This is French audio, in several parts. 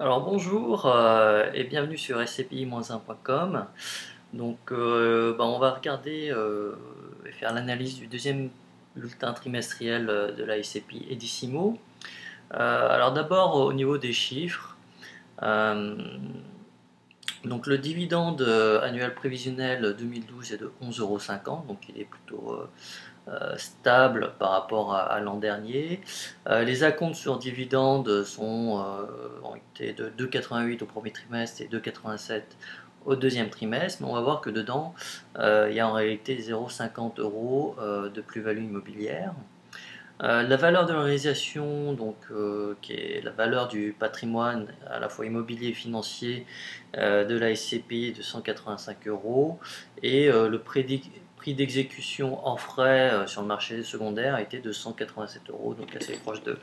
Alors bonjour euh, et bienvenue sur scpi-1.com. Donc euh, bah, on va regarder euh, et faire l'analyse du deuxième bulletin trimestriel de la SCPI Edissimo. alors d'abord au niveau des chiffres. donc le dividende annuel prévisionnel 2012 est de 11,50€, donc il est plutôt stable par rapport à, l'an dernier. Euh, les acomptes sur dividendes sont, euh, ont été de 2,88 au premier trimestre et 2,87 au deuxième trimestre, mais on va voir que dedans, il y a en réalité 0,50 euros de plus-value immobilière. la valeur de l'organisation, donc, qui est la valeur du patrimoine à la fois immobilier et financier de la SCPI de 185 euros, et le prédit d'exécution en frais euh, sur le marché secondaire été de 187 euros, donc assez proche de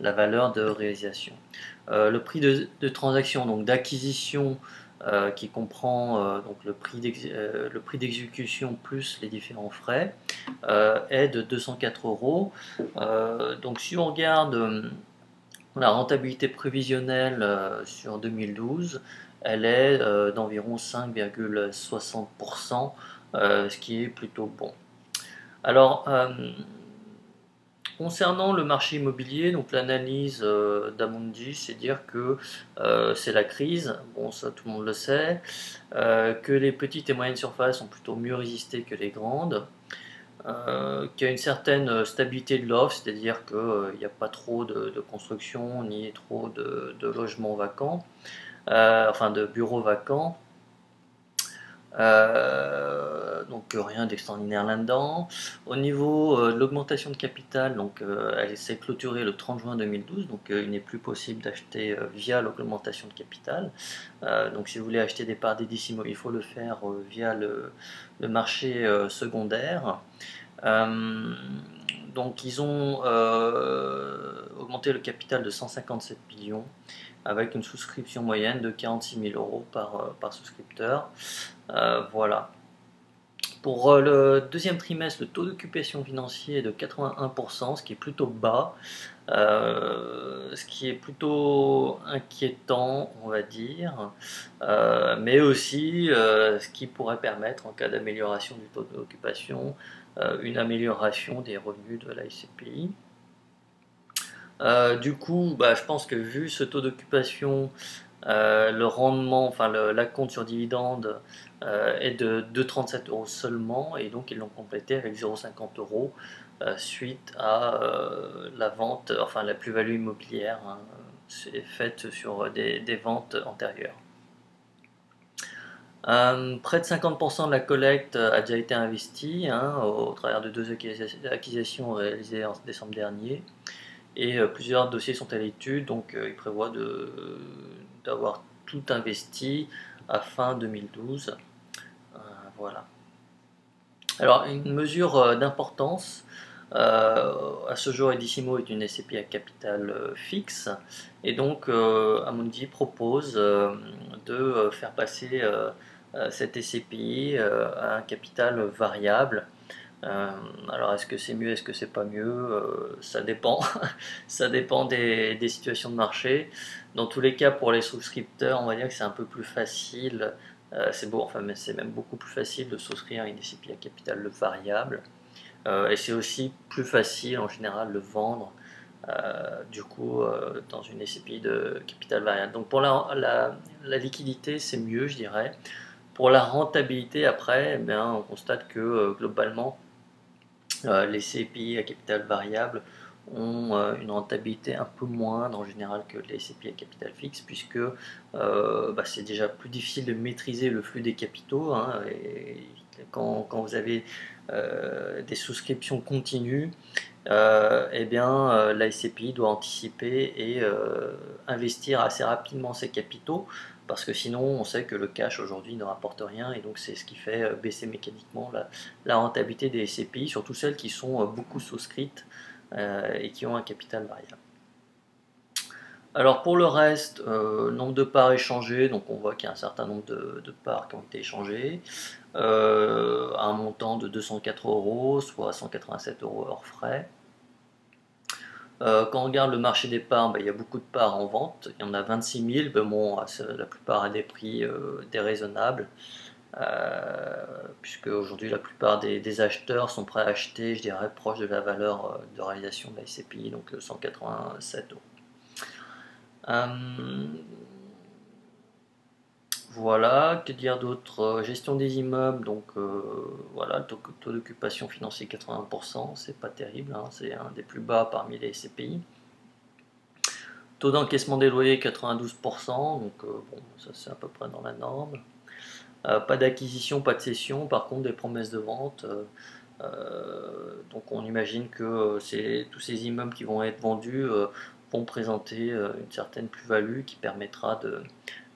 la valeur de réalisation. Euh, le prix de, transaction, donc d'acquisition, euh, qui comprend donc le prix d'exécution plus les différents frais, est de 204 euros. donc si on regarde la rentabilité prévisionnelle sur 2012, elle est d'environ 5,60%. Euh, ce qui est plutôt bon. Alors, euh, concernant le marché immobilier, donc l'analyse euh, d'Amundi, c'est dire que c'est la crise, bon ça tout le monde le sait, que les petites et moyennes surfaces ont plutôt mieux résisté que les grandes, qu'il y a une certaine stabilité de l'offre, c'est-à-dire qu'il n'y a pas trop de, construction ni trop de, logements vacants, enfin de bureaux vacants. Euh, donc rien d'extraordinaire là-dedans. Au niveau euh, de l'augmentation de capital, donc euh, elle s'est clôturée le 30 juin 2012, donc il n'est plus possible d'acheter via l'augmentation de capital. donc si vous voulez acheter des parts d'Edissimo, il faut le faire via le, marché secondaire. donc ils ont augmenté le capital de 157 millions avec une souscription moyenne de 46 000 euros par, euh, souscripteur. Euh, voilà. Pour euh, le deuxième trimestre, le taux d'occupation financier est de 81%, ce qui est plutôt bas, ce qui est plutôt inquiétant, on va dire, mais aussi ce qui pourrait permettre, en cas d'amélioration du taux d'occupation, une amélioration des revenus de la SCPI. Euh, du coup, bah, je pense que vu ce taux d'occupation, euh, le rendement, enfin la compte sur dividende euh, est de 2,37 euros seulement, et donc ils l'ont complété avec 0,50 euros suite à la vente, enfin la plus-value immobilière hein, faite sur des, ventes antérieures. près de 50% de la collecte a déjà été investie hein, au, travers de deux acquisitions réalisées en décembre dernier et euh, plusieurs dossiers sont à l'étude, donc euh, il prévoit d'avoir tout investi à fin 2012. Euh, voilà. Alors, une mesure d'importance, à ce jour, Edissimo est une SCPI à capital fixe, et donc Amundi propose de faire passer cette SCPI à un capital variable euh, alors est-ce que c'est mieux, est-ce que c'est pas mieux? Euh, Ça dépend. ça dépend des, situations de marché. Dans tous les cas, pour les souscripteurs, on va dire que c'est un peu plus facile. Euh, c'est bon, enfin, c'est même beaucoup plus facile de souscrire une SCPI à capital variable. et c'est aussi plus facile en général de vendre du coup dans une SCPI de capital variable. Donc pour la, liquidité, c'est mieux, je dirais. Pour la rentabilité, après, eh on constate que globalement, les CPI à capital variable ont euh, une rentabilité un peu moindre en général que les CPI à capital fixe puisque euh, bah, c'est déjà plus difficile de maîtriser le flux des capitaux hein, et quand, vous avez des souscriptions continues eh bien la SCPI doit anticiper et investir assez rapidement ses capitaux parce que sinon on sait que le cash aujourd'hui ne rapporte rien et donc c'est ce qui fait euh, baisser mécaniquement la, rentabilité des SCPI, surtout celles qui sont euh, beaucoup souscrites euh, et qui ont un capital variable. Alors pour le reste, nombre de parts échangées, donc on voit qu'il y a un certain nombre de, parts qui ont été échangées, un montant de 204 euros, soit 187 euros hors frais. Quand on regarde le marché des parts, ben, il y a beaucoup de parts en vente. Il y en a 26 000, ben, bon, la plupart à des prix déraisonnables. puisque aujourd'hui la plupart des, acheteurs sont prêts à acheter, je dirais, proche de la valeur de réalisation de la SCPI, donc 187 euros. Voilà, que dire d'autre euh, Gestion des immeubles, donc euh, voilà, taux, d'occupation financier 80%, c'est pas terrible, hein, c'est un des plus bas parmi les SCPI. Taux d'encaissement des loyers 92%, donc euh, bon, ça c'est à peu près dans la norme. pas d'acquisition, pas de cession, par contre des promesses de vente. donc on imagine que c'est tous ces immeubles qui vont être vendus vont présenter une certaine plus-value qui permettra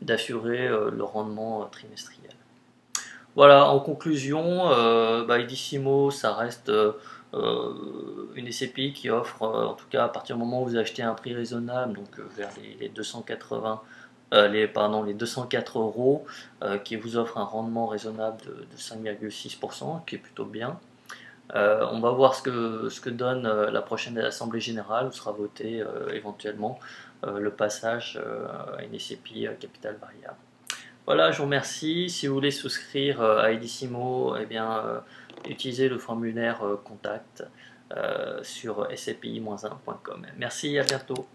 d'assurer euh, le rendement euh, trimestriel. Voilà, en conclusion, euh, bah, ça reste une SCPI qui offre, en tout cas à partir du moment où vous achetez un prix raisonnable, donc vers les, 280, les, pardon, les 204 euros, qui vous offre un rendement raisonnable de, 5,6%, qui est plutôt bien. On va voir ce que, ce que donne la prochaine Assemblée Générale, où sera voté éventuellement euh, le passage euh, à une SCPI capital variable. Voilà, je vous remercie. Si vous voulez souscrire euh, à Edissimo, eh bien, utilisez le formulaire contact sur sci-1.com. Merci, à bientôt.